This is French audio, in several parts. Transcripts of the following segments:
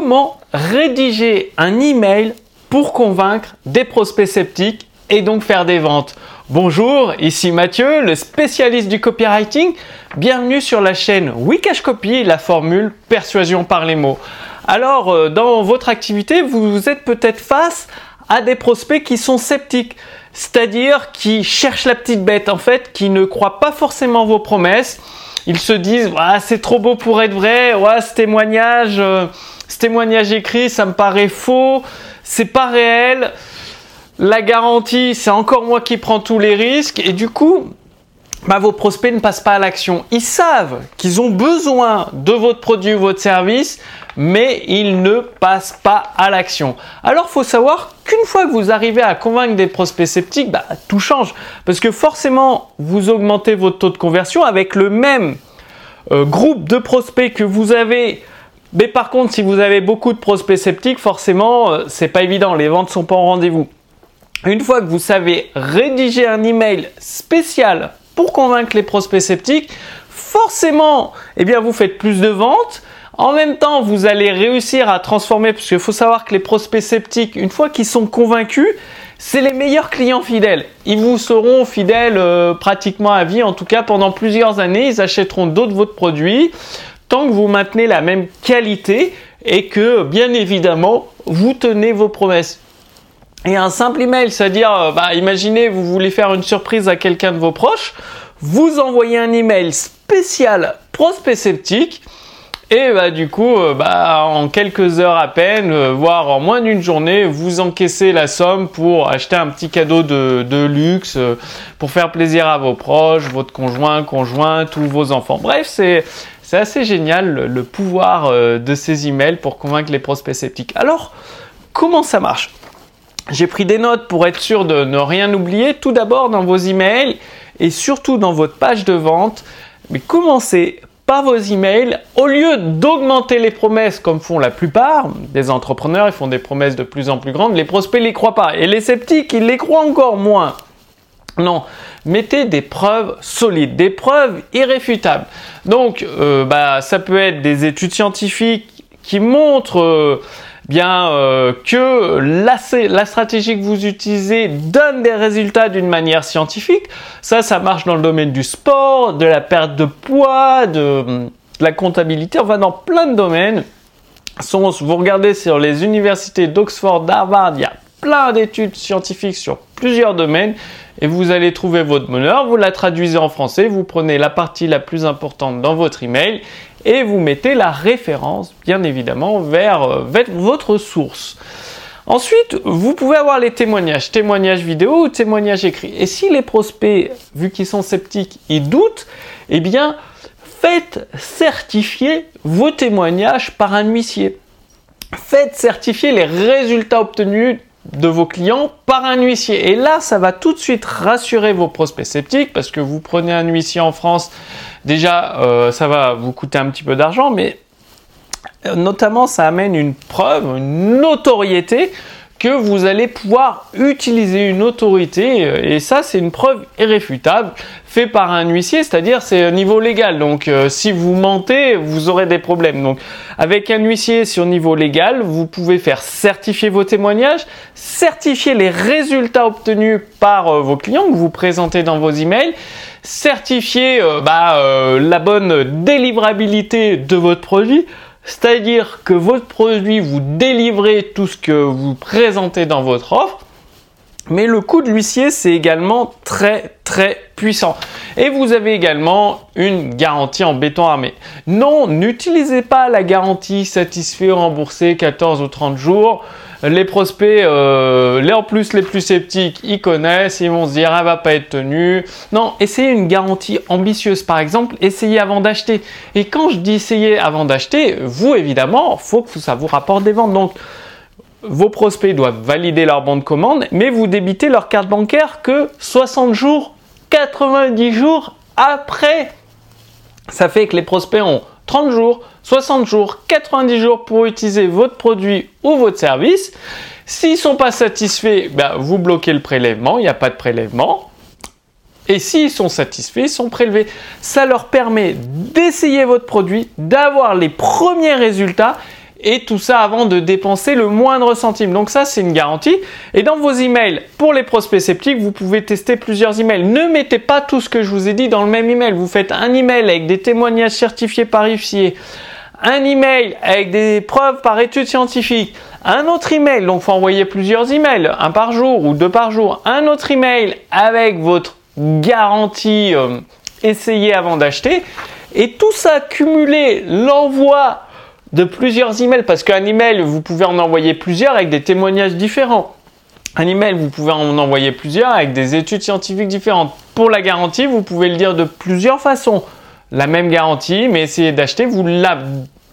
comment rédiger un email pour convaincre des prospects sceptiques et donc faire des ventes. Bonjour, ici Mathieu, le spécialiste du copywriting. Bienvenue sur la chaîne Wikash Copy, la formule persuasion par les mots. Alors, euh, dans votre activité, vous êtes peut-être face à des prospects qui sont sceptiques, c'est-à-dire qui cherchent la petite bête en fait, qui ne croient pas forcément vos promesses. Ils se disent, ah, c'est trop beau pour être vrai, ouais, ce témoignage, euh, ce témoignage écrit, ça me paraît faux, c'est pas réel. La garantie, c'est encore moi qui prends tous les risques. Et du coup, bah, vos prospects ne passent pas à l'action. Ils savent qu'ils ont besoin de votre produit ou votre service, mais ils ne passent pas à l'action. Alors, il faut savoir qu'une fois que vous arrivez à convaincre des prospects sceptiques, bah, tout change. Parce que forcément, vous augmentez votre taux de conversion avec le même euh, groupe de prospects que vous avez mais par contre, si vous avez beaucoup de prospects sceptiques, forcément, euh, c'est pas évident. Les ventes sont pas au rendez-vous. Une fois que vous savez rédiger un email spécial pour convaincre les prospects sceptiques, forcément, eh bien, vous faites plus de ventes. En même temps, vous allez réussir à transformer, parce qu'il faut savoir que les prospects sceptiques, une fois qu'ils sont convaincus, c'est les meilleurs clients fidèles. Ils vous seront fidèles euh, pratiquement à vie, en tout cas pendant plusieurs années. Ils achèteront d'autres de votre produits tant que vous maintenez la même qualité et que, bien évidemment, vous tenez vos promesses. Et un simple email, c'est-à-dire, euh, bah, imaginez, vous voulez faire une surprise à quelqu'un de vos proches, vous envoyez un email spécial prospect sceptique, et bah, du coup, euh, bah, en quelques heures à peine, euh, voire en moins d'une journée, vous encaissez la somme pour acheter un petit cadeau de, luxe, pour faire plaisir à vos proches, votre conjoint, conjointe, tous vos enfants. Bref, c'est c'est assez génial le, pouvoir euh, de ces emails pour convaincre les prospects sceptiques. Alors, comment ça marche? J'ai pris des notes pour être sûr de ne rien oublier. Tout d'abord dans vos emails et surtout dans votre page de vente, mais commencez par vos emails, au lieu d'augmenter les promesses comme font la plupart des entrepreneurs, ils font des promesses de plus en plus grandes, les prospects ne les croient pas. Et les sceptiques, ils les croient encore moins. Non, mettez des preuves solides, des preuves irréfutables. Donc, euh, bah, ça peut être des études scientifiques qui montrent euh, bien euh, que la, stratégie que vous utilisez donne des résultats d'une manière scientifique. Ça, ça marche dans le domaine du sport, de la perte de poids, de, la comptabilité, va dans plein de domaines. Vous regardez sur les universités d'Oxford, d'Harvard, il y a plein d'études scientifiques sur plusieurs domaines et vous allez trouver votre bonheur, vous la traduisez en français, vous prenez la partie la plus importante dans votre email et vous mettez la référence, bien évidemment, vers, euh, votre source. Ensuite, vous pouvez avoir les témoignages, témoignages vidéo ou témoignages écrits. Et si les prospects, vu qu'ils sont sceptiques, ils doutent, eh bien, faites certifier vos témoignages par un huissier. Faites certifier les résultats obtenus de vos clients par un huissier. Et là, ça va tout de suite rassurer vos prospects sceptiques parce que vous prenez un huissier en France, déjà, euh, ça va vous coûter un petit peu d'argent, mais euh, notamment, ça amène une preuve, une notoriété que vous allez pouvoir utiliser une autorité euh, et ça c'est une preuve irréfutable fait par un huissier, c'est-à-dire c'est au niveau légal. Donc euh, si vous mentez, vous aurez des problèmes. Donc avec un huissier sur niveau légal, vous pouvez faire certifier vos témoignages, certifier les résultats obtenus par euh, vos clients que vous présentez dans vos emails, certifier bah, la bonne délivrabilité de votre produit c'est-à-dire que votre produit, vous délivrez tout ce que vous présentez dans votre offre, mais le coût de l'huissier, c'est également très très puissant. Et vous avez également une garantie en béton armé. Non, n'utilisez pas la garantie satisfait remboursé 14 ou 30 jours les prospects, euh, les en plus les plus sceptiques, ils connaissent, ils vont se dire elle va pas être tenue. Non, essayez une garantie ambitieuse. Par exemple, essayez avant d'acheter. Et quand je dis essayer avant d'acheter, vous évidemment, faut que ça vous rapporte des ventes. Donc vos prospects doivent valider leur bon de commande, mais vous débitez leur carte bancaire que 60 jours, 90 jours après. Ça fait que les prospects ont 30 jours, 60 jours, 90 jours pour utiliser votre produit ou votre service. S'ils ne sont pas satisfaits, ben, vous bloquez le prélèvement, il n'y a pas de prélèvement. Et s'ils sont satisfaits, ils sont prélevés. Ça leur permet d'essayer votre produit, d'avoir les premiers résultats et tout ça avant de dépenser le moindre centime. Donc ça, c'est une garantie. Et dans vos emails, pour les prospects sceptiques, vous pouvez tester plusieurs emails. Ne mettez pas tout ce que je vous ai dit dans le même email. Vous faites un email avec des témoignages certifiés par IFCA, un email avec des preuves par études scientifiques, un autre email, donc faut envoyer plusieurs emails, un par jour ou deux par jour, un autre email avec votre garantie euh, essayée avant d'acheter, et tout ça cumulé, l'envoi de plusieurs emails, parce qu'un email, vous pouvez en envoyer plusieurs avec des témoignages différents. Un email, vous pouvez en envoyer plusieurs avec des études scientifiques différentes. Pour la garantie, vous pouvez le dire de plusieurs façons. La même garantie, mais essayez d'acheter, vous la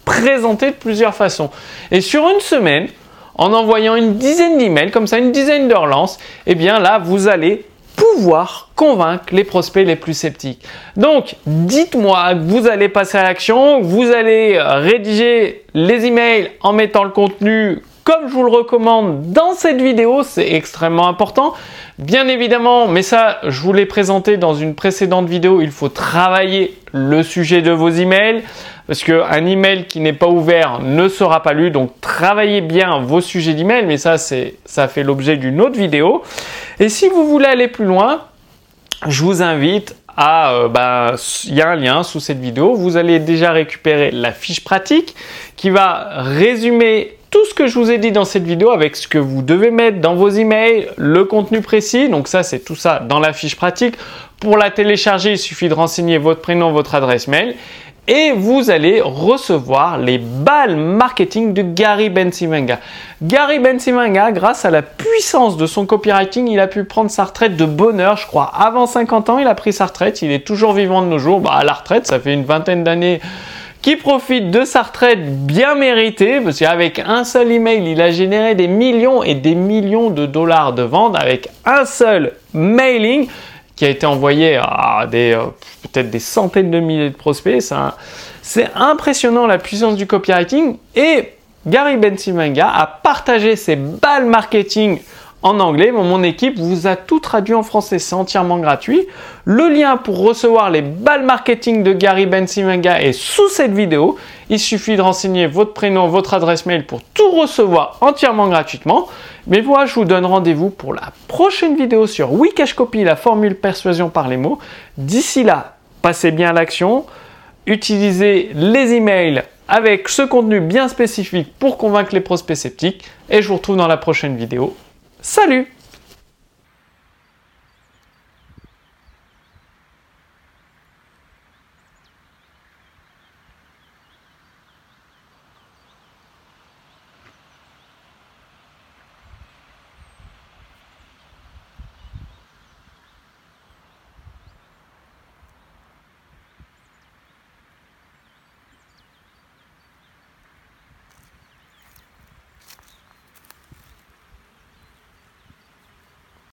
présentez de plusieurs façons. Et sur une semaine, en envoyant une dizaine d'emails, comme ça, une dizaine de relances, eh bien là, vous allez pouvoir convaincre les prospects les plus sceptiques. Donc, dites-moi que vous allez passer à l'action, vous allez rédiger les emails en mettant le contenu comme je vous le recommande dans cette vidéo, c'est extrêmement important. Bien évidemment, mais ça, je vous l'ai présenté dans une précédente vidéo, il faut travailler le sujet de vos emails parce qu'un email qui n'est pas ouvert ne sera pas lu. Donc, travaillez bien vos sujets d'email, mais ça, ça fait l'objet d'une autre vidéo. Et si vous voulez aller plus loin, je vous invite à, euh, bah, il y a un lien sous cette vidéo. Vous allez déjà récupérer la fiche pratique qui va résumer tout ce que je vous ai dit dans cette vidéo avec ce que vous devez mettre dans vos emails, le contenu précis. Donc ça, c'est tout ça dans la fiche pratique. Pour la télécharger, il suffit de renseigner votre prénom, votre adresse mail. Et vous allez recevoir les balles marketing de Gary Bensimanga. Gary Bensimanga, grâce à la puissance de son copywriting, il a pu prendre sa retraite de bonheur, je crois. Avant 50 ans, il a pris sa retraite. Il est toujours vivant de nos jours. Bah, à la retraite, ça fait une vingtaine d'années qui profite de sa retraite bien méritée, parce qu'avec un seul email, il a généré des millions et des millions de dollars de ventes avec un seul mailing qui a été envoyé à des euh, peut-être des centaines de milliers de prospects. C'est impressionnant la puissance du copywriting et Gary Bensimanga a partagé ses balles marketing en anglais, mon équipe vous a tout traduit en français, c'est entièrement gratuit. Le lien pour recevoir les balles marketing de Gary Bensimanga est sous cette vidéo. Il suffit de renseigner votre prénom, votre adresse mail pour tout recevoir entièrement gratuitement. Mais moi, je vous donne rendez-vous pour la prochaine vidéo sur Wikash Copy, la formule persuasion par les mots. D'ici là, passez bien à l'action, utilisez les emails avec ce contenu bien spécifique pour convaincre les prospects sceptiques et je vous retrouve dans la prochaine vidéo. Salut